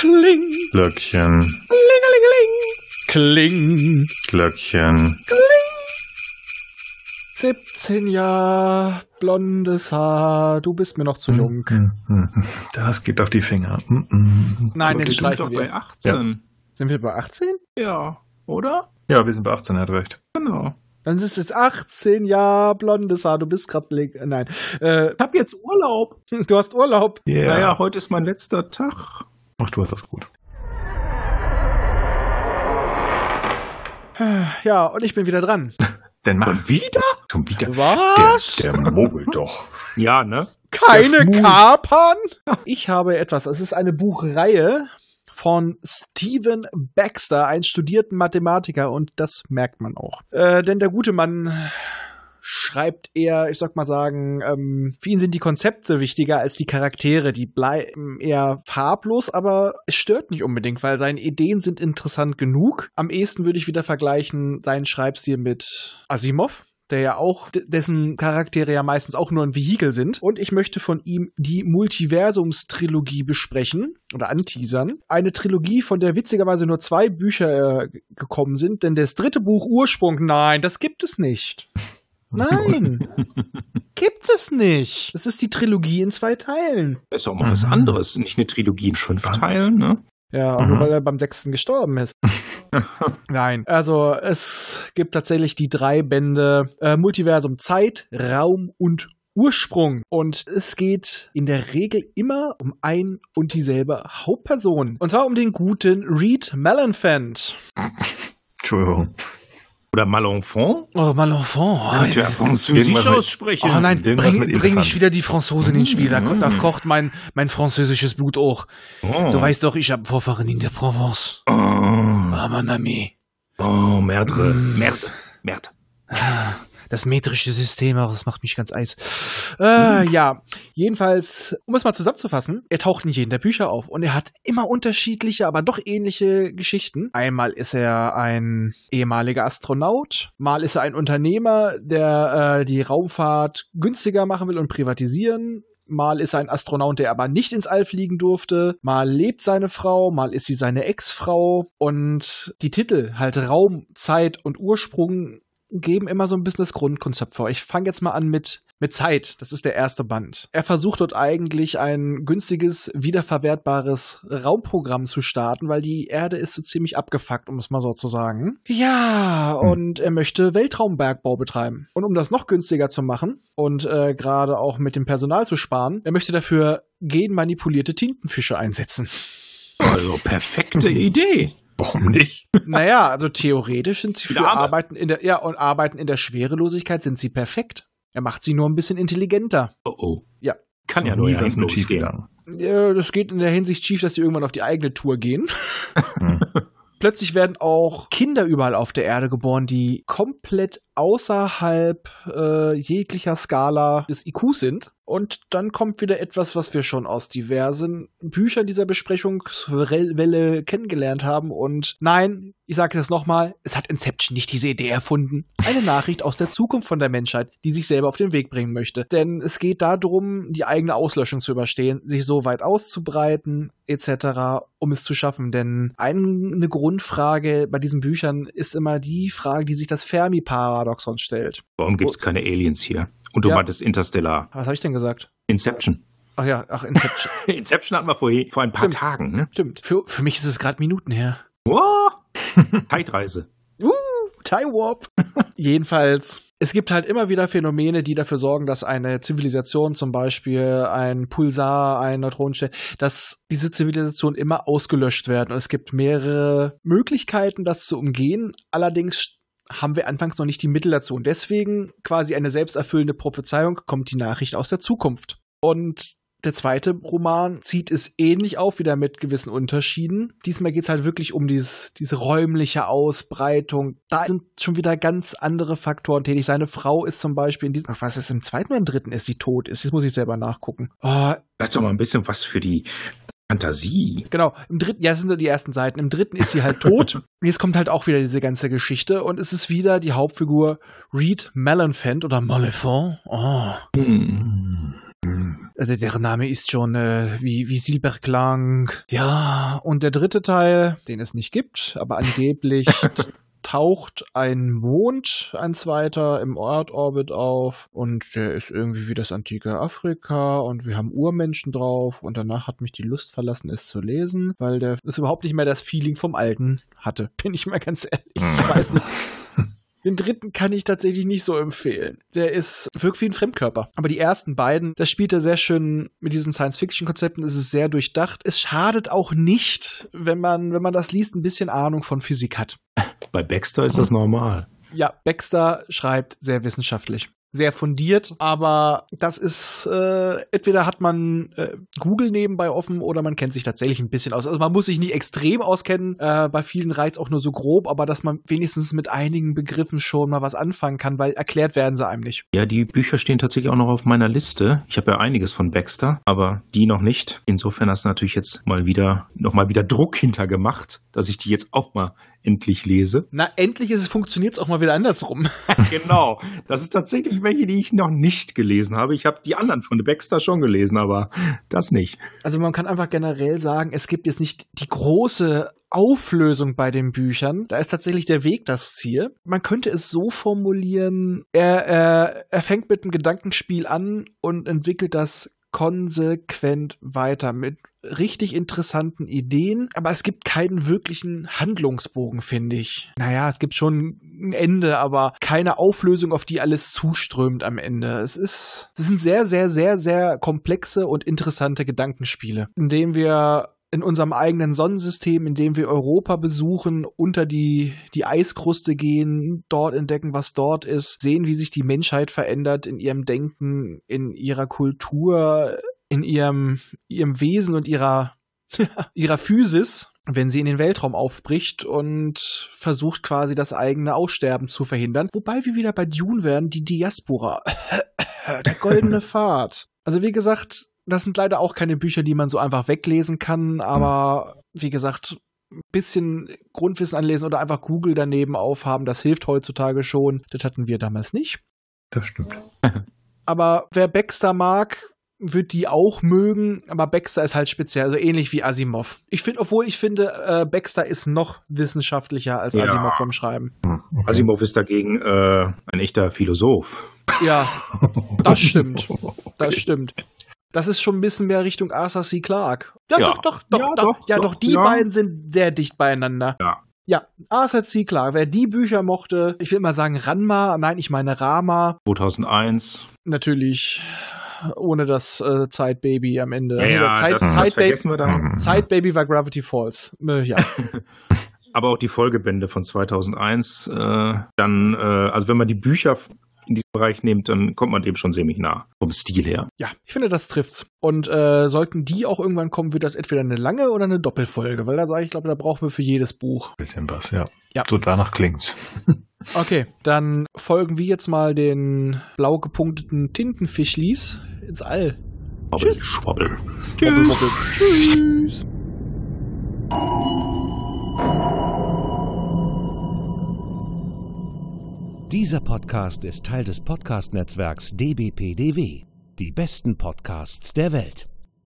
Kling. Glöckchen. Kling. Glöckchen. 17 Jahre, blondes Haar, du bist mir noch zu jung. Hm, hm, hm. Das geht auf die Finger. Nein, Aber den wir sind streichen doch bei wir. 18. Sind wir bei 18? Ja. oder? Ja, wir sind bei 18, er hat recht. Genau. Dann ist es jetzt 18 Jahre, blondes Haar, du bist gerade. Nein. Äh, Ich hab jetzt Urlaub. du hast Urlaub. Ja. Naja, heute ist mein letzter Tag. Ach, du hast das gut. Ja, und ich bin wieder dran. Denn mach. Und wieder? Schon wieder. Was? Der, der mogelt doch. Ja, ne? Keine. Kapern? Ich habe etwas. Es ist eine Buchreihe von Steven Baxter, einen studierten Mathematiker, und das merkt man auch. Äh, denn der gute Mann schreibt eher, ich sag mal sagen, ähm, für ihn sind die Konzepte wichtiger als die Charaktere. Die bleiben eher farblos, aber es stört nicht unbedingt, weil seine Ideen sind interessant genug. Am ehesten würde ich wieder vergleichen seinen Schreibstil mit Asimov der ja auch, dessen Charaktere ja meistens auch nur ein Vehikel sind. Und ich möchte von ihm die Multiversums-Trilogie besprechen oder anteasern. Eine Trilogie, von der witzigerweise nur zwei Bücher äh, gekommen sind, denn das dritte Buch Ursprung, nein, das gibt es nicht. Nein, gibt es nicht. Das ist die Trilogie in zwei Teilen. Das ist auch mal was Mhm. anderes. Nicht eine Trilogie in fünf? Teilen, ne? Ja, auch Mhm. nur weil er beim sechsten gestorben ist. Nein, also es gibt tatsächlich die drei Bände äh, Multiversum Zeit, Raum und Ursprung. Und es geht in der Regel immer um ein und dieselbe Hauptperson. Und zwar um den guten Reed Malenfant. Entschuldigung. Oder Malenfant? Oh, Malenfant. Könnt ihr Oh, Französisch irgendwas mit- aussprechen? Oh nein, Irgendwas bring, bring nicht wieder die Franzosen ins Spiel. Da, da Mhm. kocht mein, mein französisches Blut auch. Oh. Du weißt doch, ich habe Vorfahren in der Provence. Oh, Ah, mon ami. oh Merde. Mm. Merde. Merde. Das metrische System, aber das macht mich ganz eis. Äh, ja, jedenfalls, um es mal zusammenzufassen, er taucht in jedem der Bücher auf und er hat immer unterschiedliche, aber doch ähnliche Geschichten. Einmal ist er ein ehemaliger Astronaut, mal ist er ein Unternehmer, der äh, die Raumfahrt günstiger machen will und privatisieren. Mal ist er ein Astronaut, der aber nicht ins All fliegen durfte. Mal lebt seine Frau, mal ist sie seine Ex-Frau. Und die Titel, halt Raum, Zeit und Ursprung, geben immer so ein bisschen das Grundkonzept vor. Ich fange jetzt mal an mit, mit Zeit. Das ist der erste Band. Er versucht dort eigentlich ein günstiges, wiederverwertbares Raumprogramm zu starten, weil die Erde ist so ziemlich abgefuckt, um es mal so zu sagen. Ja, Hm. und er möchte Weltraumbergbau betreiben. Und um das noch günstiger zu machen und äh, gerade auch mit dem Personal zu sparen, er möchte dafür genmanipulierte Tintenfische einsetzen. Also perfekte Idee. Warum nicht? naja, also theoretisch sind sie für. Arbeiten in der, ja, und Arbeiten in der Schwerelosigkeit sind sie perfekt. Er macht sie nur ein bisschen intelligenter. Oh oh. Ja. Kann ja nur nie was mit schief losgehen. gegangen. Ja, das geht in der Hinsicht schief, dass sie irgendwann auf die eigene Tour gehen. Hm. Plötzlich werden auch Kinder überall auf der Erde geboren, die komplett außerhalb äh, jeglicher Skala des IQs sind. Und dann kommt wieder etwas, was wir schon aus diversen Büchern dieser Besprechungswelle kennengelernt haben. Und nein, ich sage es nochmal, es hat Inception nicht diese Idee erfunden. Eine Nachricht aus der Zukunft von der Menschheit, die sich selber auf den Weg bringen möchte. Denn es geht darum, die eigene Auslöschung zu überstehen, sich so weit auszubreiten, etc., um es zu schaffen. Denn eine Grundfrage bei diesen Büchern ist immer die Frage, die sich das Fermi-Paradoxon stellt. Warum gibt's keine Aliens hier? Und du Ja. meintest Interstellar. Was habe ich denn gesagt? Inception. Ach ja, ach, Inception. Inception hatten wir vor, vor ein paar Stimmt. Tagen, ne? Stimmt. Für, für mich ist es gerade Minuten her. Wow. Zeitreise. Time Warp. Jedenfalls, es gibt halt immer wieder Phänomene, die dafür sorgen, dass eine Zivilisation, zum Beispiel ein Pulsar, ein Neutronenstern, dass diese Zivilisation immer ausgelöscht werden. Und es gibt mehrere Möglichkeiten, das zu umgehen. Allerdings haben wir anfangs noch nicht die Mittel dazu. Und deswegen quasi eine selbsterfüllende Prophezeiung kommt die Nachricht aus der Zukunft. Und der zweite Roman zieht es ähnlich auf, wieder mit gewissen Unterschieden. Diesmal geht es halt wirklich um dieses, diese räumliche Ausbreitung. Da sind schon wieder ganz andere Faktoren tätig. Seine Frau ist zum Beispiel in diesem, ach, was ist im zweiten oder im dritten ist sie tot ist. Das muss ich selber nachgucken. Oh, Das ist doch mal ein bisschen was für die Fantasie. Genau, im dritten, ja, das sind nur die ersten Seiten. Im dritten ist sie halt tot. Jetzt kommt halt auch wieder diese ganze Geschichte und es ist wieder die Hauptfigur Reed Malenfant oder Malefant. Oh. Hm. Hm. Also deren Name ist schon äh, wie, wie Silberklang. Ja, und der dritte Teil, den es nicht gibt, aber angeblich taucht ein Mond, ein zweiter, im Erdorbit auf und der ist irgendwie wie das antike Afrika und wir haben Urmenschen drauf und danach hat mich die Lust verlassen, es zu lesen, weil der ist überhaupt nicht mehr das Feeling vom Alten hatte. Bin ich mal ganz ehrlich. Ich weiß nicht. Den dritten kann ich tatsächlich nicht so empfehlen. Der ist wirkt wie ein Fremdkörper. Aber die ersten beiden, das spielt er sehr schön mit diesen Science-Fiction-Konzepten. Es ist sehr durchdacht. Es schadet auch nicht, wenn man, wenn man das liest, ein bisschen Ahnung von Physik hat. Bei Baxter ist das normal. Ja, Baxter schreibt sehr wissenschaftlich sehr fundiert, aber das ist, äh, entweder hat man äh, Google nebenbei offen oder man kennt sich tatsächlich ein bisschen aus. Also man muss sich nicht extrem auskennen, äh, bei vielen reizt auch nur so grob, aber dass man wenigstens mit einigen Begriffen schon mal was anfangen kann, weil erklärt werden sie einem nicht. Ja, die Bücher stehen tatsächlich auch noch auf meiner Liste. Ich habe ja einiges von Baxter, aber die noch nicht. Insofern hast du natürlich jetzt mal wieder, noch mal wieder Druck hintergemacht, dass ich die jetzt auch mal endlich lese. Na, endlich ist es, funktioniert es auch mal wieder andersrum. genau. Das ist tatsächlich welche, die ich noch nicht gelesen habe. Ich habe die anderen von The Baxter schon gelesen, aber das nicht. Also man kann einfach generell sagen, es gibt jetzt nicht die große Auflösung bei den Büchern. Da ist tatsächlich der Weg das Ziel. Man könnte es so formulieren, er, er, er fängt mit einem Gedankenspiel an und entwickelt das konsequent weiter mit richtig interessanten Ideen, aber es gibt keinen wirklichen Handlungsbogen, finde ich. Naja, es gibt schon ein Ende, aber keine Auflösung, auf die alles zuströmt am Ende. Es ist, es sind sehr, sehr, sehr, sehr komplexe und interessante Gedankenspiele, in denen wir in unserem eigenen Sonnensystem, in dem wir Europa besuchen, unter die, die Eiskruste gehen, dort entdecken, was dort ist, sehen, wie sich die Menschheit verändert in ihrem Denken, in ihrer Kultur, in ihrem, ihrem Wesen und ihrer, ihrer Physis, wenn sie in den Weltraum aufbricht und versucht quasi das eigene Aussterben zu verhindern. Wobei wir wieder bei Dune werden, die Diaspora. Der goldene Pfad. Also wie gesagt, das sind leider auch keine Bücher, die man so einfach weglesen kann, aber wie gesagt, ein bisschen Grundwissen anlesen oder einfach Google daneben aufhaben, das hilft heutzutage schon. Das hatten wir damals nicht. Das stimmt. aber wer Baxter mag, wird die auch mögen, aber Baxter ist halt speziell, also ähnlich wie Asimov. Ich finde, obwohl ich finde, äh, Baxter ist noch wissenschaftlicher als ja. Asimov beim Schreiben. Hm, okay. Asimov ist dagegen äh, ein echter Philosoph. Ja, das stimmt. Das stimmt. Das ist schon ein bisschen mehr Richtung Arthur C. Clarke. Ja, ja. doch, doch, doch, ja, doch, doch, ja, doch, die ja. beiden sind sehr dicht beieinander. Ja. Ja, Arthur C. Clarke. Wer die Bücher mochte, ich will mal sagen Ranma, nein, ich meine Rama. 2001. Natürlich ohne das äh, Zeitbaby am Ende. Ja, ja Zeit, das, Zeitbaby, das wir dann. Zeitbaby war Gravity Falls. Äh, ja. Aber auch die Folgebände von 2001. Äh, dann, äh, also wenn man die Bücher in diesem Bereich nimmt, dann kommt man dem schon ziemlich nah vom Stil her. Ja, ich finde, das trifft's. Und äh, sollten die auch irgendwann kommen, wird das entweder eine lange oder eine Doppelfolge, weil da sage ich, glaube, da brauchen wir für jedes Buch. Bisschen was, ja. Ja. So danach klingt's. Okay, dann folgen wir jetzt mal den blau gepunkteten Tintenfischlis ins All. Wobbel, Tschüss. Schwobbel. Tschüss. Wobbel, Tschüss. Dieser Podcast ist Teil des Podcast-Netzwerks dbpdw. Die besten Podcasts der Welt.